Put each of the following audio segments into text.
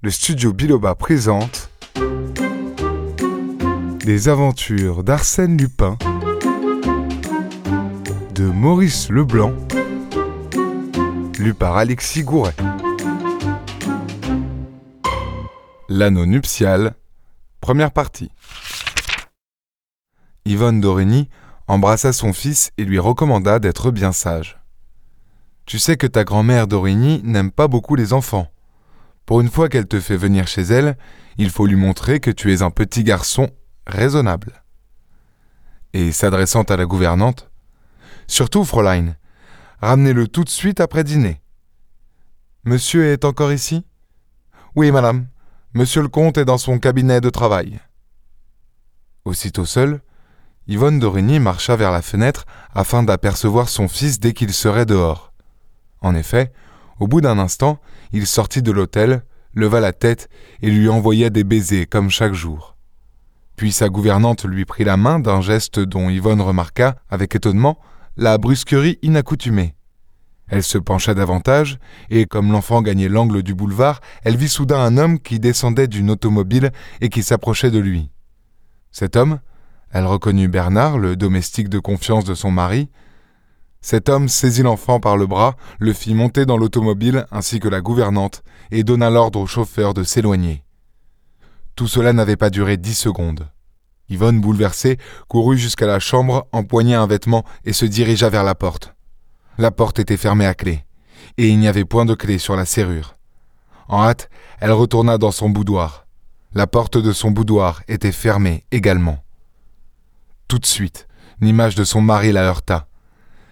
le studio Biloba présente Les aventures d'Arsène Lupin de Maurice Leblanc, lu par Alexis Gouret. L'anneau nuptial, première partie. Yvonne Dorigny embrassa son fils et lui recommanda d'être bien sage. Tu sais que ta grand-mère Dorigny n'aime pas beaucoup les enfants. Pour une fois qu'elle te fait venir chez elle, il faut lui montrer que tu es un petit garçon raisonnable. Et s'adressant à la gouvernante, Surtout, Fräulein, ramenez-le tout de suite après dîner. Monsieur est encore ici? Oui, madame. Monsieur le comte est dans son cabinet de travail. Aussitôt seul, Yvonne d'Origny marcha vers la fenêtre afin d'apercevoir son fils dès qu'il serait dehors. En effet, au bout d'un instant, il sortit de l'hôtel, leva la tête et lui envoya des baisers comme chaque jour. Puis sa gouvernante lui prit la main d'un geste dont Yvonne remarqua, avec étonnement, la brusquerie inaccoutumée. Elle se pencha davantage, et comme l'enfant gagnait l'angle du boulevard, elle vit soudain un homme qui descendait d'une automobile et qui s'approchait de lui. Cet homme, elle reconnut Bernard, le domestique de confiance de son mari. Cet homme saisit l'enfant par le bras, le fit monter dans l'automobile ainsi que la gouvernante, et donna l'ordre au chauffeur de s'éloigner. Tout cela n'avait pas duré dix secondes. Yvonne, bouleversée, courut jusqu'à la chambre, empoigna un vêtement et se dirigea vers la porte. La porte était fermée à clé, et il n'y avait point de clé sur la serrure. En hâte, elle retourna dans son boudoir. La porte de son boudoir était fermée également. Tout de suite, l'image de son mari la heurta.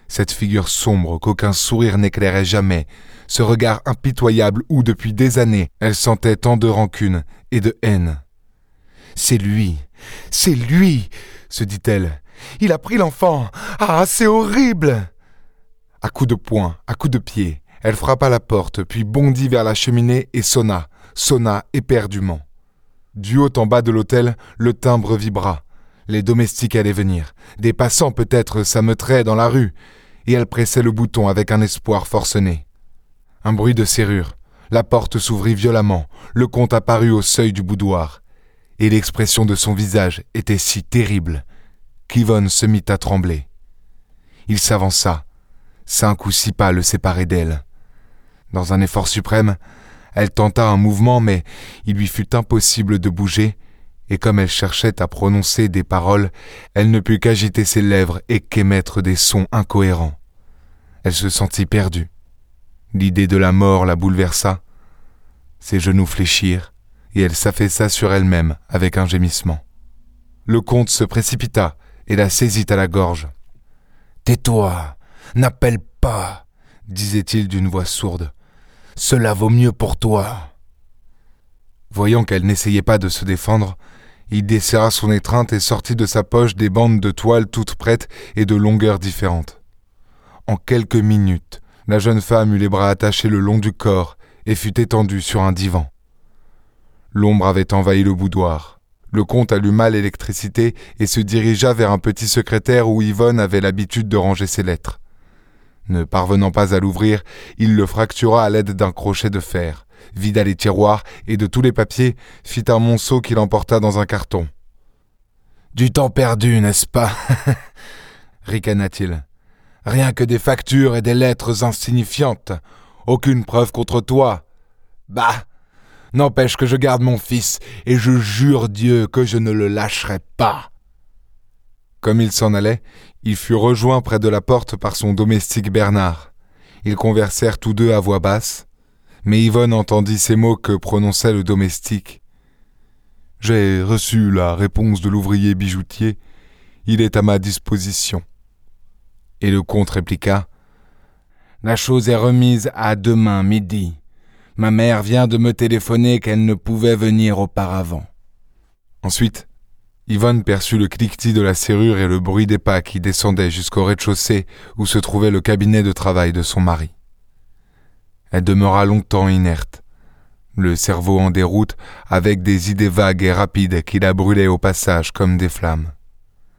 Cette figure sombre qu'aucun sourire n'éclairait jamais, ce regard impitoyable où depuis des années elle sentait tant de rancune et de haine. C'est lui, c'est lui, se dit-elle. Il a pris l'enfant. Ah, c'est horrible. À coups de poing, à coups de pied, elle frappa la porte, puis bondit vers la cheminée et sonna, sonna éperdument. Du haut en bas de l'hôtel, le timbre vibra. Les domestiques allaient venir. Des passants peut-être s'ameuteraient dans la rue. Et elle pressait le bouton avec un espoir forcené. Un bruit de serrure. La porte s'ouvrit violemment. Le comte apparut au seuil du boudoir et l'expression de son visage était si terrible qu'Yvonne se mit à trembler. Il s'avança. Cinq ou six pas le séparaient d'elle. Dans un effort suprême, elle tenta un mouvement, mais il lui fut impossible de bouger, et comme elle cherchait à prononcer des paroles, elle ne put qu'agiter ses lèvres et qu'émettre des sons incohérents. Elle se sentit perdue. L'idée de la mort la bouleversa. Ses genoux fléchirent, et elle s'affaissa sur elle-même avec un gémissement. Le comte se précipita et la saisit à la gorge. Tais-toi, n'appelle pas, disait-il d'une voix sourde. Cela vaut mieux pour toi. Voyant qu'elle n'essayait pas de se défendre, il desserra son étreinte et sortit de sa poche des bandes de toile toutes prêtes et de longueurs différentes. En quelques minutes, la jeune femme eut les bras attachés le long du corps et fut étendue sur un divan. L'ombre avait envahi le boudoir. Le comte alluma l'électricité et se dirigea vers un petit secrétaire où Yvonne avait l'habitude de ranger ses lettres. Ne parvenant pas à l'ouvrir, il le fractura à l'aide d'un crochet de fer, vida les tiroirs et de tous les papiers, fit un monceau qu'il emporta dans un carton. Du temps perdu, n'est-ce pas? ricana-t-il. Rien que des factures et des lettres insignifiantes. Aucune preuve contre toi. Bah N'empêche que je garde mon fils, et je jure Dieu que je ne le lâcherai pas. Comme il s'en allait, il fut rejoint près de la porte par son domestique Bernard. Ils conversèrent tous deux à voix basse, mais Yvonne entendit ces mots que prononçait le domestique. J'ai reçu la réponse de l'ouvrier bijoutier. Il est à ma disposition. Et le comte répliqua. La chose est remise à demain midi. Ma mère vient de me téléphoner qu'elle ne pouvait venir auparavant. Ensuite, Yvonne perçut le cliquetis de la serrure et le bruit des pas qui descendaient jusqu'au rez-de-chaussée où se trouvait le cabinet de travail de son mari. Elle demeura longtemps inerte, le cerveau en déroute avec des idées vagues et rapides qui la brûlaient au passage comme des flammes.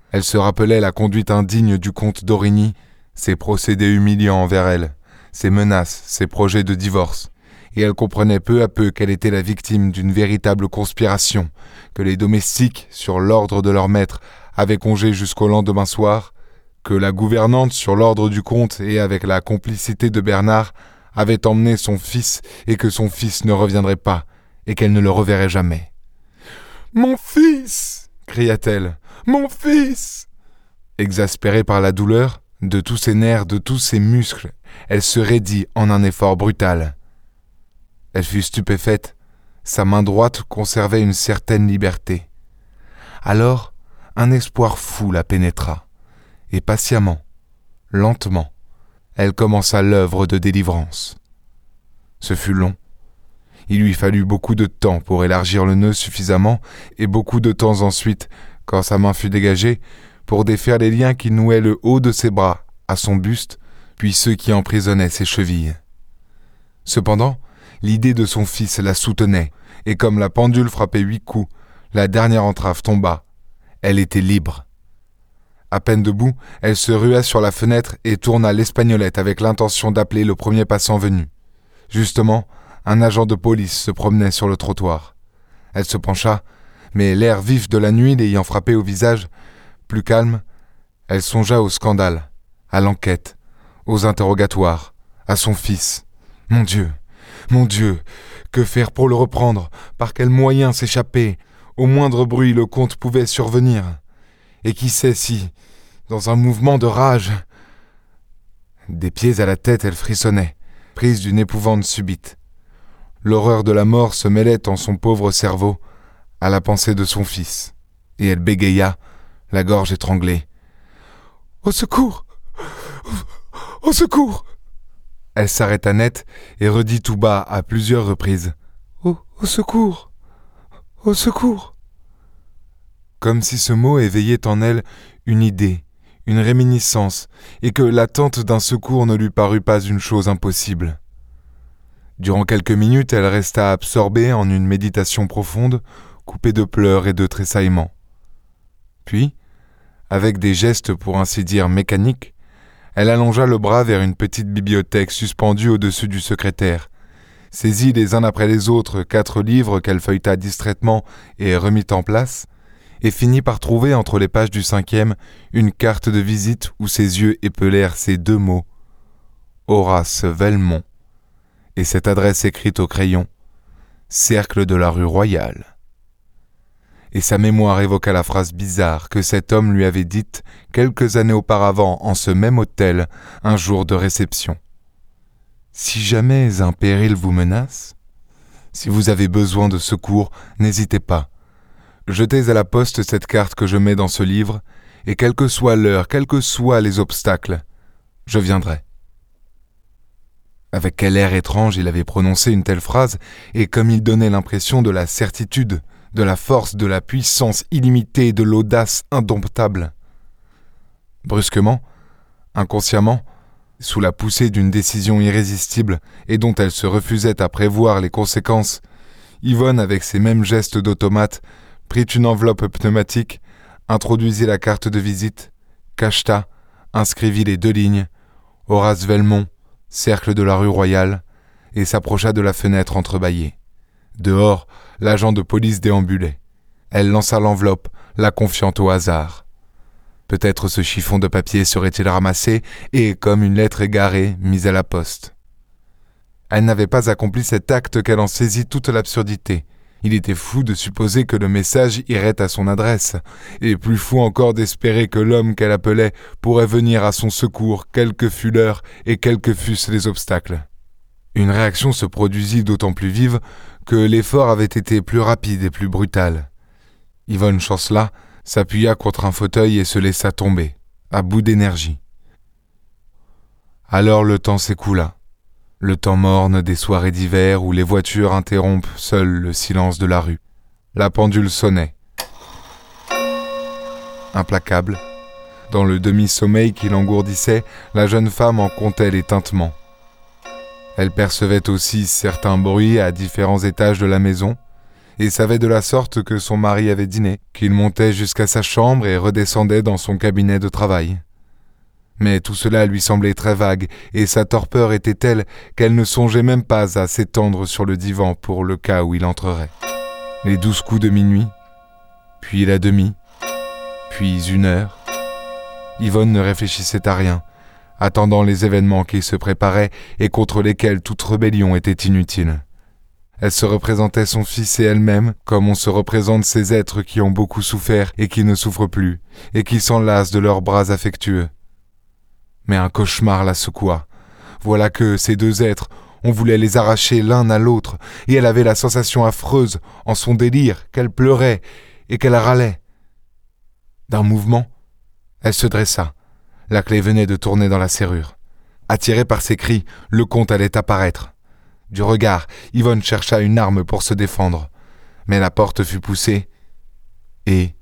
Elle se rappelait la conduite indigne du comte d'Origny, ses procédés humiliants envers elle, ses menaces, ses projets de divorce, et elle comprenait peu à peu qu'elle était la victime d'une véritable conspiration, que les domestiques, sur l'ordre de leur maître, avaient congé jusqu'au lendemain soir, que la gouvernante, sur l'ordre du comte et avec la complicité de Bernard, avait emmené son fils et que son fils ne reviendrait pas, et qu'elle ne le reverrait jamais. Mon fils cria-t-elle. Mon fils Exaspérée par la douleur, de tous ses nerfs, de tous ses muscles, elle se raidit en un effort brutal. Elle fut stupéfaite. Sa main droite conservait une certaine liberté. Alors, un espoir fou la pénétra, et patiemment, lentement, elle commença l'œuvre de délivrance. Ce fut long. Il lui fallut beaucoup de temps pour élargir le nœud suffisamment, et beaucoup de temps ensuite, quand sa main fut dégagée, pour défaire les liens qui nouaient le haut de ses bras à son buste, puis ceux qui emprisonnaient ses chevilles. Cependant, l'idée de son fils la soutenait, et comme la pendule frappait huit coups, la dernière entrave tomba. Elle était libre. À peine debout, elle se rua sur la fenêtre et tourna l'espagnolette avec l'intention d'appeler le premier passant venu. Justement, un agent de police se promenait sur le trottoir. Elle se pencha, mais l'air vif de la nuit l'ayant frappé au visage, plus calme, elle songea au scandale, à l'enquête, aux interrogatoires, à son fils. Mon Dieu, mon Dieu, que faire pour le reprendre? Par quel moyen s'échapper? Au moindre bruit, le comte pouvait survenir. Et qui sait si, dans un mouvement de rage. Des pieds à la tête, elle frissonnait, prise d'une épouvante subite. L'horreur de la mort se mêlait en son pauvre cerveau à la pensée de son fils, et elle bégaya, la gorge étranglée. Au secours Au secours Elle s'arrêta net et redit tout bas à plusieurs reprises. Au, au secours Au secours Comme si ce mot éveillait en elle une idée, une réminiscence, et que l'attente d'un secours ne lui parut pas une chose impossible. Durant quelques minutes, elle resta absorbée en une méditation profonde, coupée de pleurs et de tressaillements. Puis, avec des gestes pour ainsi dire mécaniques, elle allongea le bras vers une petite bibliothèque suspendue au-dessus du secrétaire, saisit les uns après les autres quatre livres qu'elle feuilleta distraitement et remit en place, et finit par trouver entre les pages du cinquième une carte de visite où ses yeux épelèrent ces deux mots Horace Velmont, et cette adresse écrite au crayon Cercle de la rue Royale et sa mémoire évoqua la phrase bizarre que cet homme lui avait dite quelques années auparavant en ce même hôtel, un jour de réception. Si jamais un péril vous menace, si vous avez besoin de secours, n'hésitez pas. Jetez à la poste cette carte que je mets dans ce livre, et quelle que soit l'heure, quels que soient les obstacles, je viendrai. Avec quel air étrange il avait prononcé une telle phrase, et comme il donnait l'impression de la certitude, de la force, de la puissance illimitée, de l'audace indomptable. Brusquement, inconsciemment, sous la poussée d'une décision irrésistible et dont elle se refusait à prévoir les conséquences, Yvonne, avec ses mêmes gestes d'automate, prit une enveloppe pneumatique, introduisit la carte de visite, cacheta, inscrivit les deux lignes Horace Velmont, cercle de la rue Royale, et s'approcha de la fenêtre entrebâillée. Dehors, l'agent de police déambulait. Elle lança l'enveloppe, la confiant au hasard. Peut-être ce chiffon de papier serait-il ramassé et, comme une lettre égarée, mise à la poste. Elle n'avait pas accompli cet acte qu'elle en saisit toute l'absurdité. Il était fou de supposer que le message irait à son adresse, et plus fou encore d'espérer que l'homme qu'elle appelait pourrait venir à son secours, quelle que fût l'heure et quels que fussent les obstacles. Une réaction se produisit d'autant plus vive que l'effort avait été plus rapide et plus brutal. Yvonne Chancela s'appuya contre un fauteuil et se laissa tomber, à bout d'énergie. Alors le temps s'écoula, le temps morne des soirées d'hiver où les voitures interrompent seules le silence de la rue. La pendule sonnait. Implacable, dans le demi-sommeil qui l'engourdissait, la jeune femme en comptait les tintements. Elle percevait aussi certains bruits à différents étages de la maison, et savait de la sorte que son mari avait dîné, qu'il montait jusqu'à sa chambre et redescendait dans son cabinet de travail. Mais tout cela lui semblait très vague, et sa torpeur était telle qu'elle ne songeait même pas à s'étendre sur le divan pour le cas où il entrerait. Les douze coups de minuit, puis la demi, puis une heure. Yvonne ne réfléchissait à rien, attendant les événements qui se préparaient et contre lesquels toute rébellion était inutile. Elle se représentait son fils et elle-même comme on se représente ces êtres qui ont beaucoup souffert et qui ne souffrent plus, et qui s'enlacent de leurs bras affectueux. Mais un cauchemar la secoua. Voilà que ces deux êtres, on voulait les arracher l'un à l'autre, et elle avait la sensation affreuse, en son délire, qu'elle pleurait et qu'elle râlait. D'un mouvement, elle se dressa. La clé venait de tourner dans la serrure. Attiré par ses cris, le comte allait apparaître. Du regard, Yvonne chercha une arme pour se défendre. Mais la porte fut poussée et,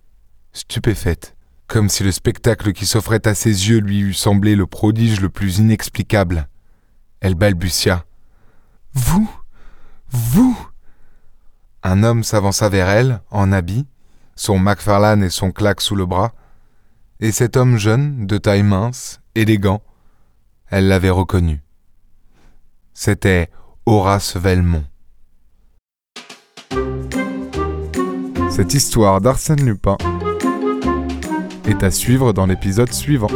stupéfaite, comme si le spectacle qui s'offrait à ses yeux lui eût semblé le prodige le plus inexplicable, elle balbutia. Vous Vous Un homme s'avança vers elle, en habit, son Macfarlane et son claque sous le bras, et cet homme jeune, de taille mince, élégant, elle l'avait reconnu. C'était Horace Velmont. Cette histoire d'Arsène Lupin est à suivre dans l'épisode suivant.